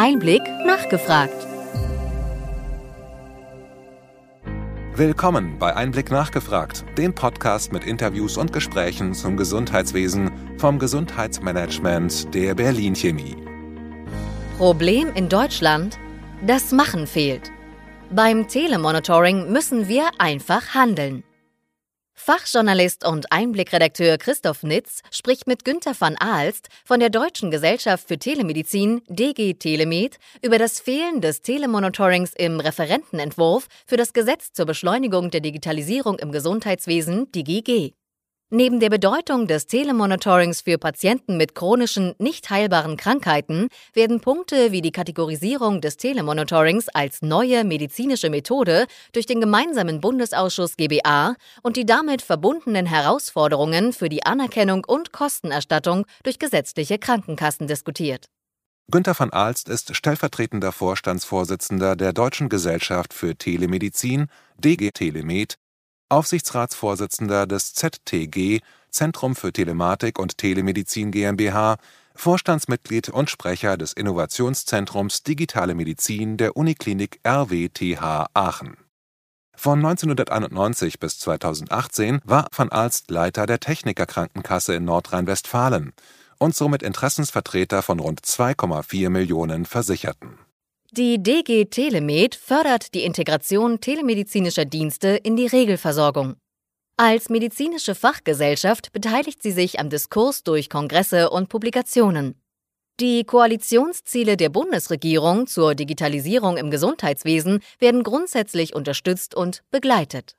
Einblick nachgefragt. Willkommen bei Einblick nachgefragt, dem Podcast mit Interviews und Gesprächen zum Gesundheitswesen vom Gesundheitsmanagement der Berlin Chemie. Problem in Deutschland? Das Machen fehlt. Beim Telemonitoring müssen wir einfach handeln. Fachjournalist und Einblickredakteur Christoph Nitz spricht mit Günther van Aalst von der Deutschen Gesellschaft für Telemedizin DG Telemed über das Fehlen des Telemonitorings im Referentenentwurf für das Gesetz zur Beschleunigung der Digitalisierung im Gesundheitswesen DGG. Neben der Bedeutung des Telemonitorings für Patienten mit chronischen, nicht heilbaren Krankheiten werden Punkte wie die Kategorisierung des Telemonitorings als neue medizinische Methode durch den gemeinsamen Bundesausschuss GBA und die damit verbundenen Herausforderungen für die Anerkennung und Kostenerstattung durch gesetzliche Krankenkassen diskutiert. Günter van Aalst ist stellvertretender Vorstandsvorsitzender der Deutschen Gesellschaft für Telemedizin DG Telemed Aufsichtsratsvorsitzender des ZTG Zentrum für Telematik und Telemedizin GmbH, Vorstandsmitglied und Sprecher des Innovationszentrums Digitale Medizin der Uniklinik RWTH Aachen. Von 1991 bis 2018 war van Aalst Leiter der Technikerkrankenkasse in Nordrhein-Westfalen und somit Interessensvertreter von rund 2,4 Millionen Versicherten die DG Telemed fördert die Integration telemedizinischer Dienste in die Regelversorgung. Als medizinische Fachgesellschaft beteiligt sie sich am Diskurs durch Kongresse und Publikationen. Die Koalitionsziele der Bundesregierung zur Digitalisierung im Gesundheitswesen werden grundsätzlich unterstützt und begleitet.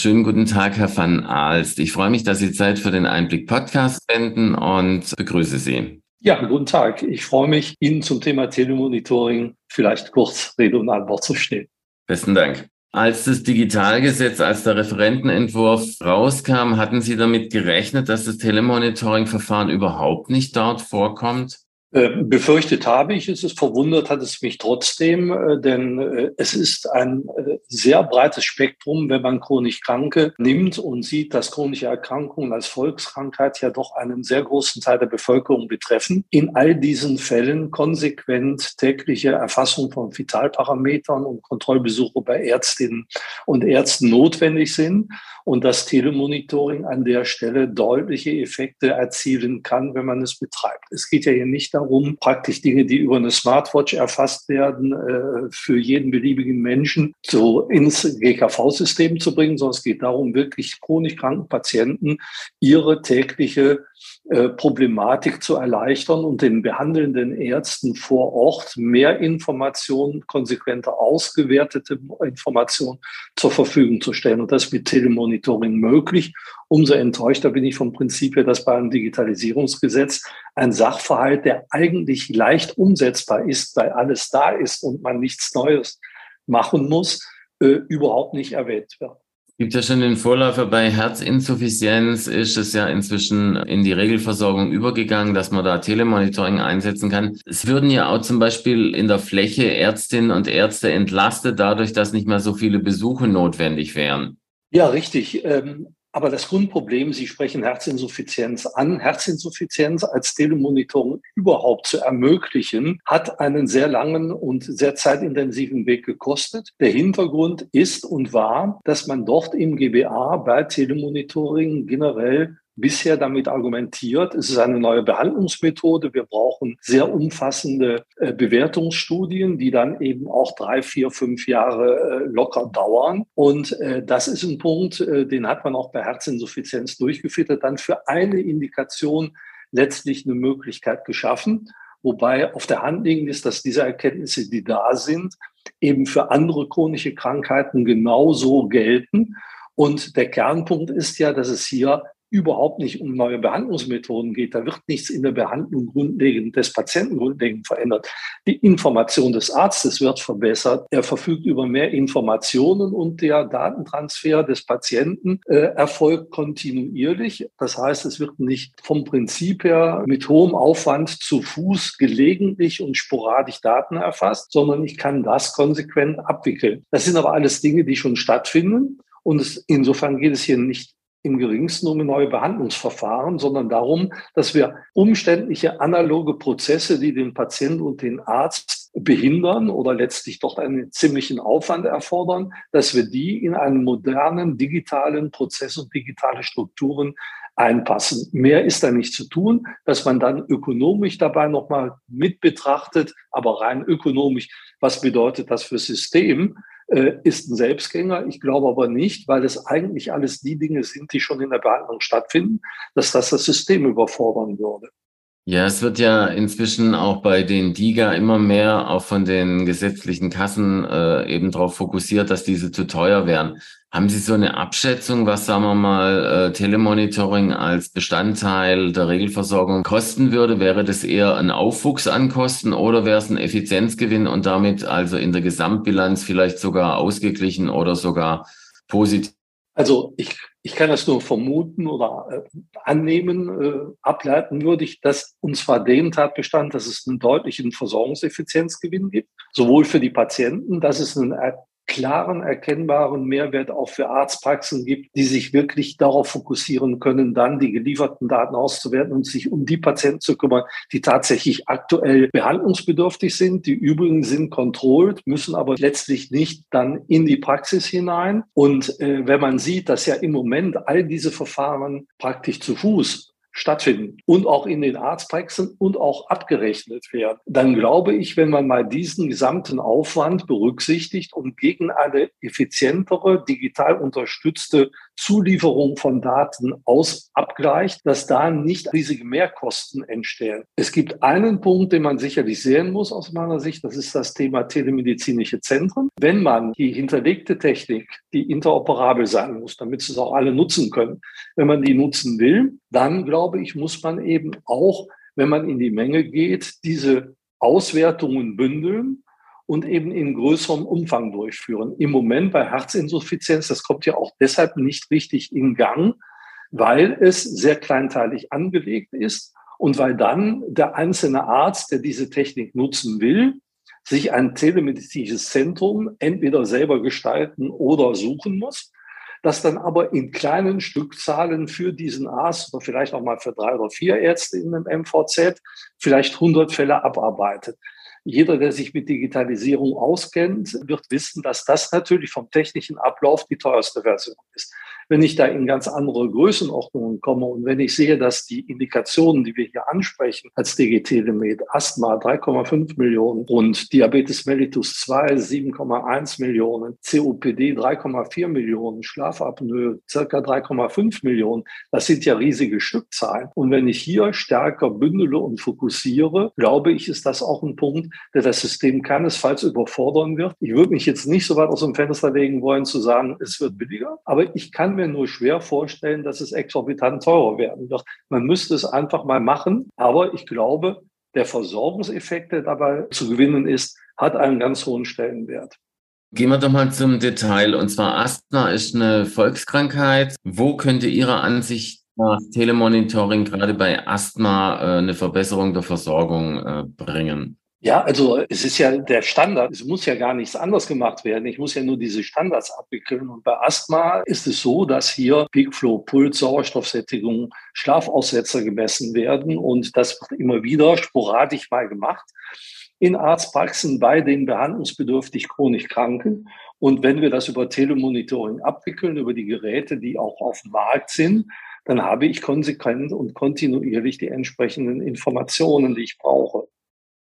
Schönen guten Tag, Herr van Aalst. Ich freue mich, dass Sie Zeit für den Einblick Podcast wenden und begrüße Sie. Ja, guten Tag. Ich freue mich, Ihnen zum Thema Telemonitoring vielleicht kurz Rede und Antwort zu stehen. Besten Dank. Als das Digitalgesetz, als der Referentenentwurf rauskam, hatten Sie damit gerechnet, dass das Telemonitoring-Verfahren überhaupt nicht dort vorkommt? Äh, befürchtet habe ich es, es verwundert hat es mich trotzdem, äh, denn äh, es ist ein sehr breites Spektrum, wenn man chronisch Kranke nimmt und sieht, dass chronische Erkrankungen als Volkskrankheit ja doch einen sehr großen Teil der Bevölkerung betreffen. In all diesen Fällen konsequent tägliche Erfassung von Vitalparametern und Kontrollbesuche bei Ärztinnen und Ärzten notwendig sind und das Telemonitoring an der Stelle deutliche Effekte erzielen kann, wenn man es betreibt. Es geht ja hier nicht darum, praktisch Dinge, die über eine Smartwatch erfasst werden, äh, für jeden beliebigen Menschen so ins GKV-System zu bringen, sondern es geht darum, wirklich chronisch kranken Patienten ihre tägliche äh, Problematik zu erleichtern und den behandelnden Ärzten vor Ort mehr Informationen, konsequenter ausgewertete Informationen zur Verfügung zu stellen. Und das ist mit Telemonitoring möglich. Umso enttäuschter bin ich vom Prinzip her, dass bei einem Digitalisierungsgesetz ein Sachverhalt, der eigentlich leicht umsetzbar ist, weil alles da ist und man nichts Neues machen muss, äh, überhaupt nicht erwähnt wird gibt ja schon den Vorläufer bei Herzinsuffizienz, ist es ja inzwischen in die Regelversorgung übergegangen, dass man da Telemonitoring einsetzen kann. Es würden ja auch zum Beispiel in der Fläche Ärztinnen und Ärzte entlastet, dadurch, dass nicht mehr so viele Besuche notwendig wären. Ja, richtig. Ähm, aber das Grundproblem, Sie sprechen Herzinsuffizienz an, Herzinsuffizienz als Telemonitoring überhaupt zu ermöglichen, hat einen sehr langen und sehr zeitintensiven Weg gekostet. Der Hintergrund ist und war, dass man dort im GBA bei Telemonitoring generell bisher damit argumentiert, es ist eine neue Behandlungsmethode. Wir brauchen sehr umfassende äh, Bewertungsstudien, die dann eben auch drei, vier, fünf Jahre äh, locker dauern. Und äh, das ist ein Punkt, den hat man auch bei Herzinsuffizienz durchgeführt, dann für eine Indikation letztlich eine Möglichkeit geschaffen. Wobei auf der Hand liegend ist, dass diese Erkenntnisse, die da sind, eben für andere chronische Krankheiten genauso gelten. Und der Kernpunkt ist ja, dass es hier überhaupt nicht um neue Behandlungsmethoden geht. Da wird nichts in der Behandlung grundlegend des Patienten grundlegend verändert. Die Information des Arztes wird verbessert. Er verfügt über mehr Informationen und der Datentransfer des Patienten äh, erfolgt kontinuierlich. Das heißt, es wird nicht vom Prinzip her mit hohem Aufwand zu Fuß gelegentlich und sporadisch Daten erfasst, sondern ich kann das konsequent abwickeln. Das sind aber alles Dinge, die schon stattfinden. Und insofern geht es hier nicht im geringsten um neue Behandlungsverfahren, sondern darum, dass wir umständliche analoge Prozesse, die den Patienten und den Arzt behindern oder letztlich doch einen ziemlichen Aufwand erfordern, dass wir die in einen modernen digitalen Prozess und digitale Strukturen einpassen. Mehr ist da nicht zu tun, dass man dann ökonomisch dabei nochmal mit betrachtet, aber rein ökonomisch, was bedeutet das für System? Äh, ist ein Selbstgänger. Ich glaube aber nicht, weil es eigentlich alles die Dinge sind, die schon in der Behandlung stattfinden, dass das das System überfordern würde. Ja, es wird ja inzwischen auch bei den DIGA immer mehr auch von den gesetzlichen Kassen äh, eben darauf fokussiert, dass diese zu teuer wären. Haben Sie so eine Abschätzung, was, sagen wir mal, äh, Telemonitoring als Bestandteil der Regelversorgung kosten würde? Wäre das eher ein Aufwuchs an Kosten oder wäre es ein Effizienzgewinn und damit also in der Gesamtbilanz vielleicht sogar ausgeglichen oder sogar positiv? Also ich ich kann das nur vermuten oder äh, annehmen, äh, ableiten würde ich, dass und zwar den Tatbestand, dass es einen deutlichen Versorgungseffizienzgewinn gibt, sowohl für die Patienten, dass es einen klaren, erkennbaren Mehrwert auch für Arztpraxen gibt, die sich wirklich darauf fokussieren können, dann die gelieferten Daten auszuwerten und sich um die Patienten zu kümmern, die tatsächlich aktuell behandlungsbedürftig sind. Die übrigen sind controlled, müssen aber letztlich nicht dann in die Praxis hinein. Und äh, wenn man sieht, dass ja im Moment all diese Verfahren praktisch zu Fuß stattfinden und auch in den Arztpraxen und auch abgerechnet werden, dann glaube ich, wenn man mal diesen gesamten Aufwand berücksichtigt und gegen eine effizientere, digital unterstützte Zulieferung von Daten aus abgleicht, dass da nicht riesige Mehrkosten entstehen. Es gibt einen Punkt, den man sicherlich sehen muss aus meiner Sicht, das ist das Thema telemedizinische Zentren. Wenn man die hinterlegte Technik, die interoperabel sein muss, damit sie es auch alle nutzen können, wenn man die nutzen will, dann glaube ich, muss man eben auch, wenn man in die Menge geht, diese Auswertungen bündeln und eben in größerem Umfang durchführen. Im Moment bei Herzinsuffizienz, das kommt ja auch deshalb nicht richtig in Gang, weil es sehr kleinteilig angelegt ist und weil dann der einzelne Arzt, der diese Technik nutzen will, sich ein telemedizinisches Zentrum entweder selber gestalten oder suchen muss, das dann aber in kleinen Stückzahlen für diesen Arzt oder vielleicht auch mal für drei oder vier Ärzte in einem MVZ vielleicht 100 Fälle abarbeitet. Jeder, der sich mit Digitalisierung auskennt, wird wissen, dass das natürlich vom technischen Ablauf die teuerste Version ist. Wenn ich da in ganz andere Größenordnungen komme und wenn ich sehe, dass die Indikationen, die wir hier ansprechen, als DGT-Limit, Asthma 3,5 Millionen und Diabetes mellitus 2 7,1 Millionen, COPD 3,4 Millionen, Schlafapnoe circa 3,5 Millionen, das sind ja riesige Stückzahlen. Und wenn ich hier stärker bündele und fokussiere, glaube ich, ist das auch ein Punkt, der das System keinesfalls überfordern wird. Ich würde mich jetzt nicht so weit aus dem Fenster legen wollen, zu sagen, es wird billiger, aber ich kann mir nur schwer vorstellen, dass es exorbitant teurer werden wird. Man müsste es einfach mal machen. Aber ich glaube, der Versorgungseffekt, der dabei zu gewinnen ist, hat einen ganz hohen Stellenwert. Gehen wir doch mal zum Detail. Und zwar Asthma ist eine Volkskrankheit. Wo könnte Ihrer Ansicht nach Telemonitoring gerade bei Asthma äh, eine Verbesserung der Versorgung äh, bringen? Ja, also es ist ja der Standard. Es muss ja gar nichts anderes gemacht werden. Ich muss ja nur diese Standards abwickeln. Und bei Asthma ist es so, dass hier Peak Flow, Puls, Sauerstoffsättigung, Schlafaussetzer gemessen werden. Und das wird immer wieder sporadisch mal gemacht in Arztpraxen bei den behandlungsbedürftig chronisch Kranken. Und wenn wir das über Telemonitoring abwickeln, über die Geräte, die auch auf dem Markt sind, dann habe ich konsequent und kontinuierlich die entsprechenden Informationen, die ich brauche.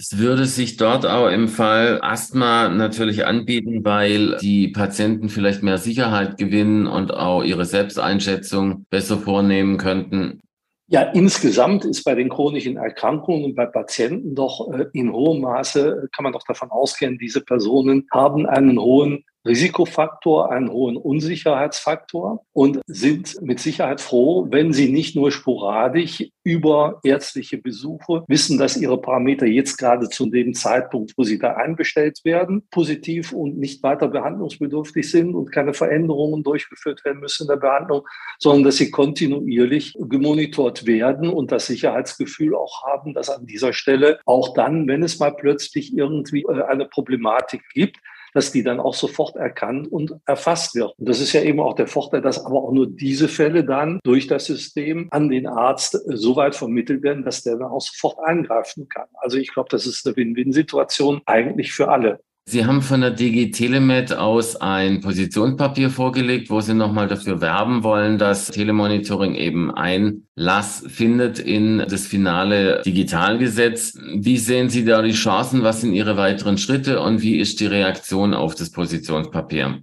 Es würde sich dort auch im Fall Asthma natürlich anbieten, weil die Patienten vielleicht mehr Sicherheit gewinnen und auch ihre Selbsteinschätzung besser vornehmen könnten. Ja, insgesamt ist bei den chronischen Erkrankungen und bei Patienten doch äh, in hohem Maße, kann man doch davon ausgehen, diese Personen haben einen hohen Risikofaktor, einen hohen Unsicherheitsfaktor und sind mit Sicherheit froh, wenn sie nicht nur sporadisch über ärztliche Besuche wissen, dass ihre Parameter jetzt gerade zu dem Zeitpunkt, wo sie da einbestellt werden, positiv und nicht weiter behandlungsbedürftig sind und keine Veränderungen durchgeführt werden müssen in der Behandlung, sondern dass sie kontinuierlich gemonitort werden und das Sicherheitsgefühl auch haben, dass an dieser Stelle auch dann, wenn es mal plötzlich irgendwie äh, eine Problematik gibt, dass die dann auch sofort erkannt und erfasst wird. Und das ist ja eben auch der Vorteil, dass aber auch nur diese Fälle dann durch das System an den Arzt äh, so weit vermittelt werden, dass der dann auch sofort eingreifen kann. Also ich glaube, das ist eine Win-Win-Situation eigentlich für alle. Sie haben von der DG Telemed aus ein Positionspapier vorgelegt, wo Sie nochmal dafür werben wollen, dass Telemonitoring eben Einlass findet in das finale Digitalgesetz. Wie sehen Sie da die Chancen? Was sind Ihre weiteren Schritte und wie ist die Reaktion auf das Positionspapier?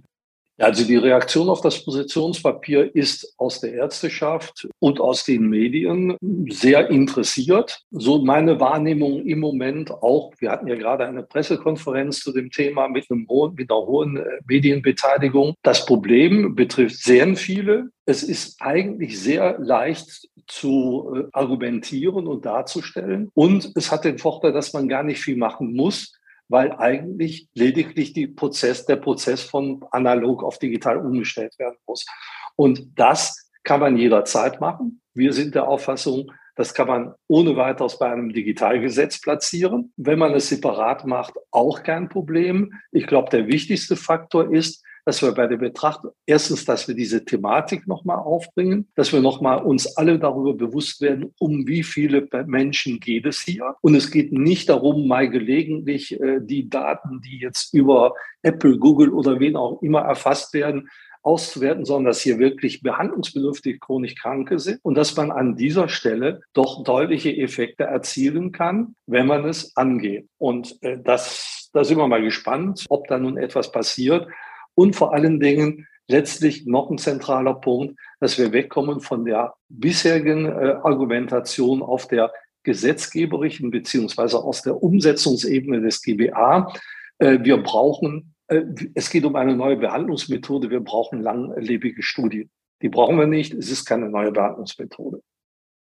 Also die Reaktion auf das Positionspapier ist aus der Ärzteschaft und aus den Medien sehr interessiert. So meine Wahrnehmung im Moment auch. Wir hatten ja gerade eine Pressekonferenz zu dem Thema mit, einem hohen, mit einer hohen äh, Medienbeteiligung. Das Problem betrifft sehr viele. Es ist eigentlich sehr leicht zu äh, argumentieren und darzustellen. Und es hat den Vorteil, dass man gar nicht viel machen muss, weil eigentlich lediglich die Prozess, der Prozess von analog auf digital umgestellt werden muss. Und das kann man jederzeit machen. Wir sind der Auffassung, das kann man ohne weiteres bei einem Digitalgesetz platzieren. Wenn man es separat macht, auch kein Problem. Ich glaube, der wichtigste Faktor ist, dass wir bei der Betrachtung erstens, dass wir diese Thematik nochmal aufbringen, dass wir nochmal uns alle darüber bewusst werden, um wie viele Menschen geht es hier. Und es geht nicht darum, mal gelegentlich äh, die Daten, die jetzt über Apple, Google oder wen auch immer erfasst werden, auszuwerten, sondern dass hier wirklich behandlungsbedürftig chronisch Kranke sind und dass man an dieser Stelle doch deutliche Effekte erzielen kann, wenn man es angeht. Und äh, das, da sind wir mal gespannt, ob da nun etwas passiert. Und vor allen Dingen letztlich noch ein zentraler Punkt, dass wir wegkommen von der bisherigen äh, Argumentation auf der gesetzgeberischen beziehungsweise aus der Umsetzungsebene des GBA. Äh, wir brauchen, äh, es geht um eine neue Behandlungsmethode, wir brauchen langlebige Studien. Die brauchen wir nicht, es ist keine neue Behandlungsmethode.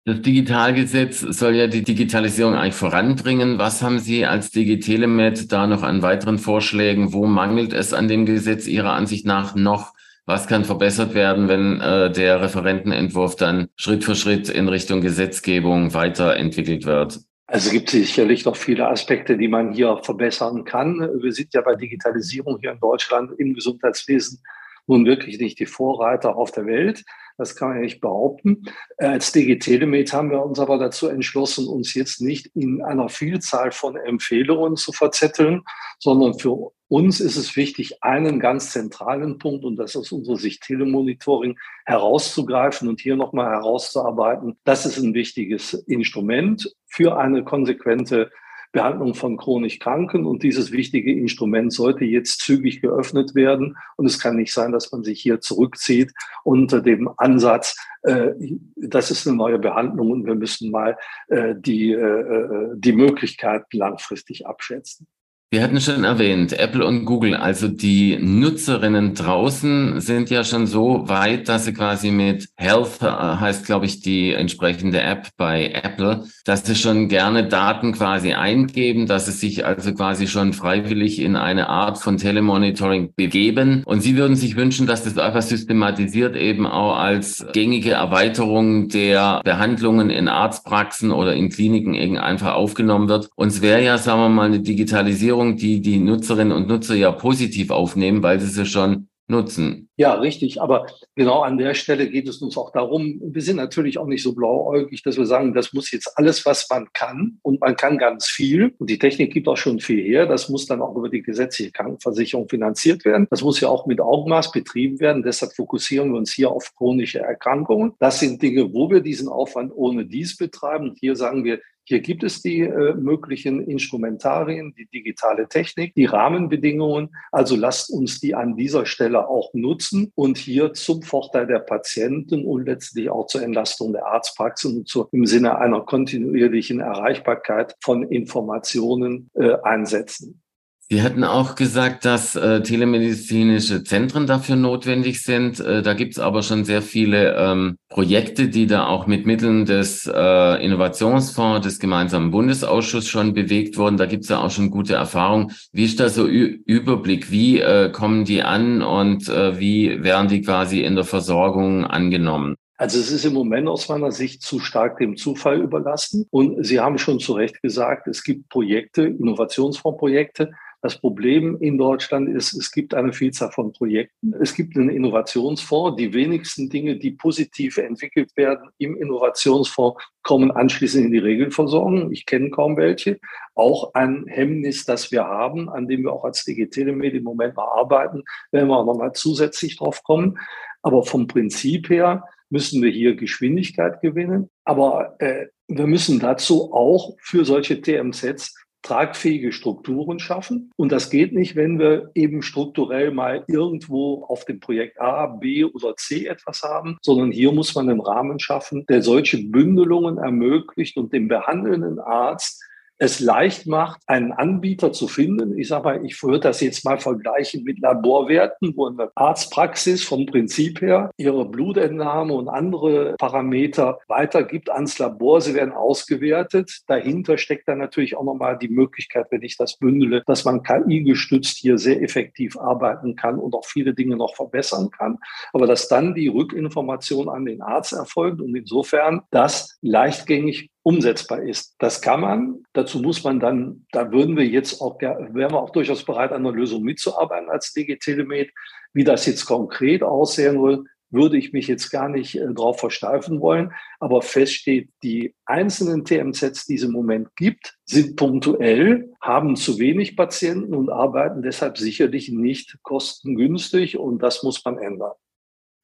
Das Digitalgesetz soll ja die Digitalisierung eigentlich voranbringen. Was haben Sie als DigiTelemed da noch an weiteren Vorschlägen? Wo mangelt es an dem Gesetz Ihrer Ansicht nach noch? Was kann verbessert werden, wenn äh, der Referentenentwurf dann Schritt für Schritt in Richtung Gesetzgebung weiterentwickelt wird? Also es gibt sicherlich noch viele Aspekte, die man hier verbessern kann. Wir sind ja bei Digitalisierung hier in Deutschland im Gesundheitswesen nun wirklich nicht die Vorreiter auf der Welt. Das kann man ja nicht behaupten. Als DG Telemed haben wir uns aber dazu entschlossen, uns jetzt nicht in einer Vielzahl von Empfehlungen zu verzetteln, sondern für uns ist es wichtig, einen ganz zentralen Punkt, und das ist aus unserer Sicht Telemonitoring, herauszugreifen und hier nochmal herauszuarbeiten. Das ist ein wichtiges Instrument für eine konsequente Behandlung von chronisch Kranken. Und dieses wichtige Instrument sollte jetzt zügig geöffnet werden. Und es kann nicht sein, dass man sich hier zurückzieht unter dem Ansatz, äh, das ist eine neue Behandlung und wir müssen mal äh, die, äh, äh die Möglichkeiten langfristig abschätzen. Wir hatten schon erwähnt, Apple und Google, also die Nutzerinnen draußen sind ja schon so weit, dass sie quasi mit Health, äh, heißt glaube ich die entsprechende App bei Apple, dass sie schon gerne Daten quasi eingeben, dass sie sich also quasi schon freiwillig in eine Art von Telemonitoring begeben. Und sie würden sich wünschen, dass das einfach systematisiert eben auch als gängige Erweiterung der Behandlungen in Arztpraxen oder in Kliniken eben einfach aufgenommen wird. Und es wäre ja, sagen wir mal, eine Digitalisierung Digitalisierung, die die Nutzerinnen und Nutzer ja positiv aufnehmen, weil sie sie schon nutzen. Ja, richtig. Aber genau an der Stelle geht es uns auch darum, wir sind natürlich auch nicht so blauäugig, dass wir sagen, das muss jetzt alles, was man kann. Und man kann ganz viel. Und die Technik gibt auch schon viel her. Das muss dann auch über die gesetzliche Krankenversicherung finanziert werden. Das muss ja auch mit Augenmaß betrieben werden. Deshalb fokussieren wir uns hier auf chronische Erkrankungen. Das sind Dinge, wo wir diesen Aufwand ohne dies betreiben. Und hier sagen wir, hier gibt es die äh, möglichen Instrumentarien, die digitale Technik, die Rahmenbedingungen. Also lasst uns die an dieser Stelle auch nutzen und hier zum Vorteil der Patienten und letztlich auch zur Entlastung der Arztpraxen und zur, im Sinne einer kontinuierlichen Erreichbarkeit von Informationen äh, einsetzen. Sie hatten auch gesagt, dass äh, telemedizinische Zentren dafür notwendig sind. Äh, da gibt es aber schon sehr viele ähm, Projekte, die da auch mit Mitteln des äh, Innovationsfonds des gemeinsamen Bundesausschusses schon bewegt wurden. Da gibt es ja auch schon gute Erfahrungen. Wie ist da so Ü Überblick? Wie äh, kommen die an und äh, wie werden die quasi in der Versorgung angenommen? Also es ist im Moment aus meiner Sicht zu stark dem Zufall überlassen. Und Sie haben schon zu Recht gesagt, es gibt Projekte, Innovationsfondsprojekte, Das Problem in Deutschland ist, es gibt eine Vielzahl von Projekten. Es gibt einen Innovationsfonds. Die wenigsten Dinge, die positiv entwickelt werden im Innovationsfonds, kommen anschließend in die Regelversorgung. Ich kenne kaum welche. Auch ein Hemmnis, das wir haben, an dem wir auch als DG Telemed im Moment mal arbeiten, werden wir auch nochmal zusätzlich drauf kommen. Aber vom Prinzip her müssen wir hier Geschwindigkeit gewinnen. Aber äh, wir müssen dazu auch für solche TMZs tragfähige Strukturen schaffen. Und das geht nicht, wenn wir eben strukturell mal irgendwo auf dem Projekt A, B oder C etwas haben, sondern hier muss man einen Rahmen schaffen, der solche Bündelungen ermöglicht und dem behandelnden Arzt es leicht macht, einen Anbieter zu finden. Ich sage mal, ich würde das jetzt mal vergleichen mit Laborwerten, wo eine Arztpraxis vom Prinzip her ihre Blutentnahme und andere Parameter weitergibt ans Labor. Sie werden ausgewertet. Dahinter steckt dann natürlich auch nochmal die Möglichkeit, wenn ich das bündele, dass man KI-gestützt hier sehr effektiv arbeiten kann und auch viele Dinge noch verbessern kann. Aber dass dann die Rückinformation an den Arzt erfolgt und insofern das leichtgängig umsetzbar ist. Das kann man. Dazu muss man dann, da würden wir jetzt auch, wären wir auch durchaus bereit, an einer Lösung mitzuarbeiten als DG Telemed. Wie das jetzt konkret aussehen soll, würde ich mich jetzt gar nicht äh, darauf versteifen wollen. Aber fest steht, die einzelnen TMZs, die es im Moment gibt, sind punktuell, haben zu wenig Patienten und arbeiten deshalb sicherlich nicht kostengünstig. Und das muss man ändern.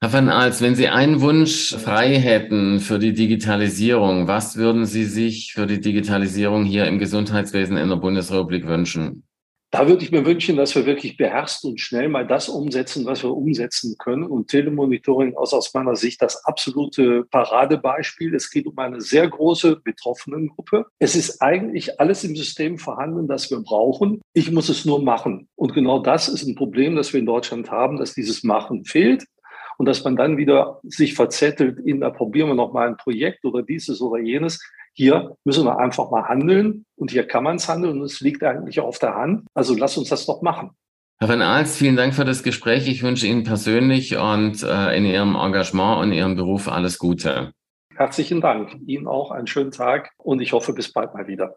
Herr van Als, wenn Sie einen Wunsch frei hätten für die Digitalisierung, was würden Sie sich für die Digitalisierung hier im Gesundheitswesen in der Bundesrepublik wünschen? Da würde ich mir wünschen, dass wir wirklich beherzt und schnell mal das umsetzen, was wir umsetzen können. Und Telemonitoring ist aus meiner Sicht das absolute Paradebeispiel. Es geht um eine sehr große Betroffenengruppe. Es ist eigentlich alles im System vorhanden, das wir brauchen. Ich muss es nur machen. Und genau das ist ein Problem, das wir in Deutschland haben, dass dieses Machen fehlt und dass man dann wieder sich verzettelt in, da probieren wir noch mal ein Projekt oder dieses oder jenes. Hier müssen wir einfach mal handeln und hier kann man es handeln und es liegt eigentlich auf der Hand. Also lass uns das doch machen. Herr Van Aals, vielen Dank für das Gespräch. Ich wünsche Ihnen persönlich und äh, in Ihrem Engagement und Ihrem Beruf alles Gute. Herzlichen Dank. Ihnen auch einen schönen Tag und ich hoffe, bis bald mal wieder.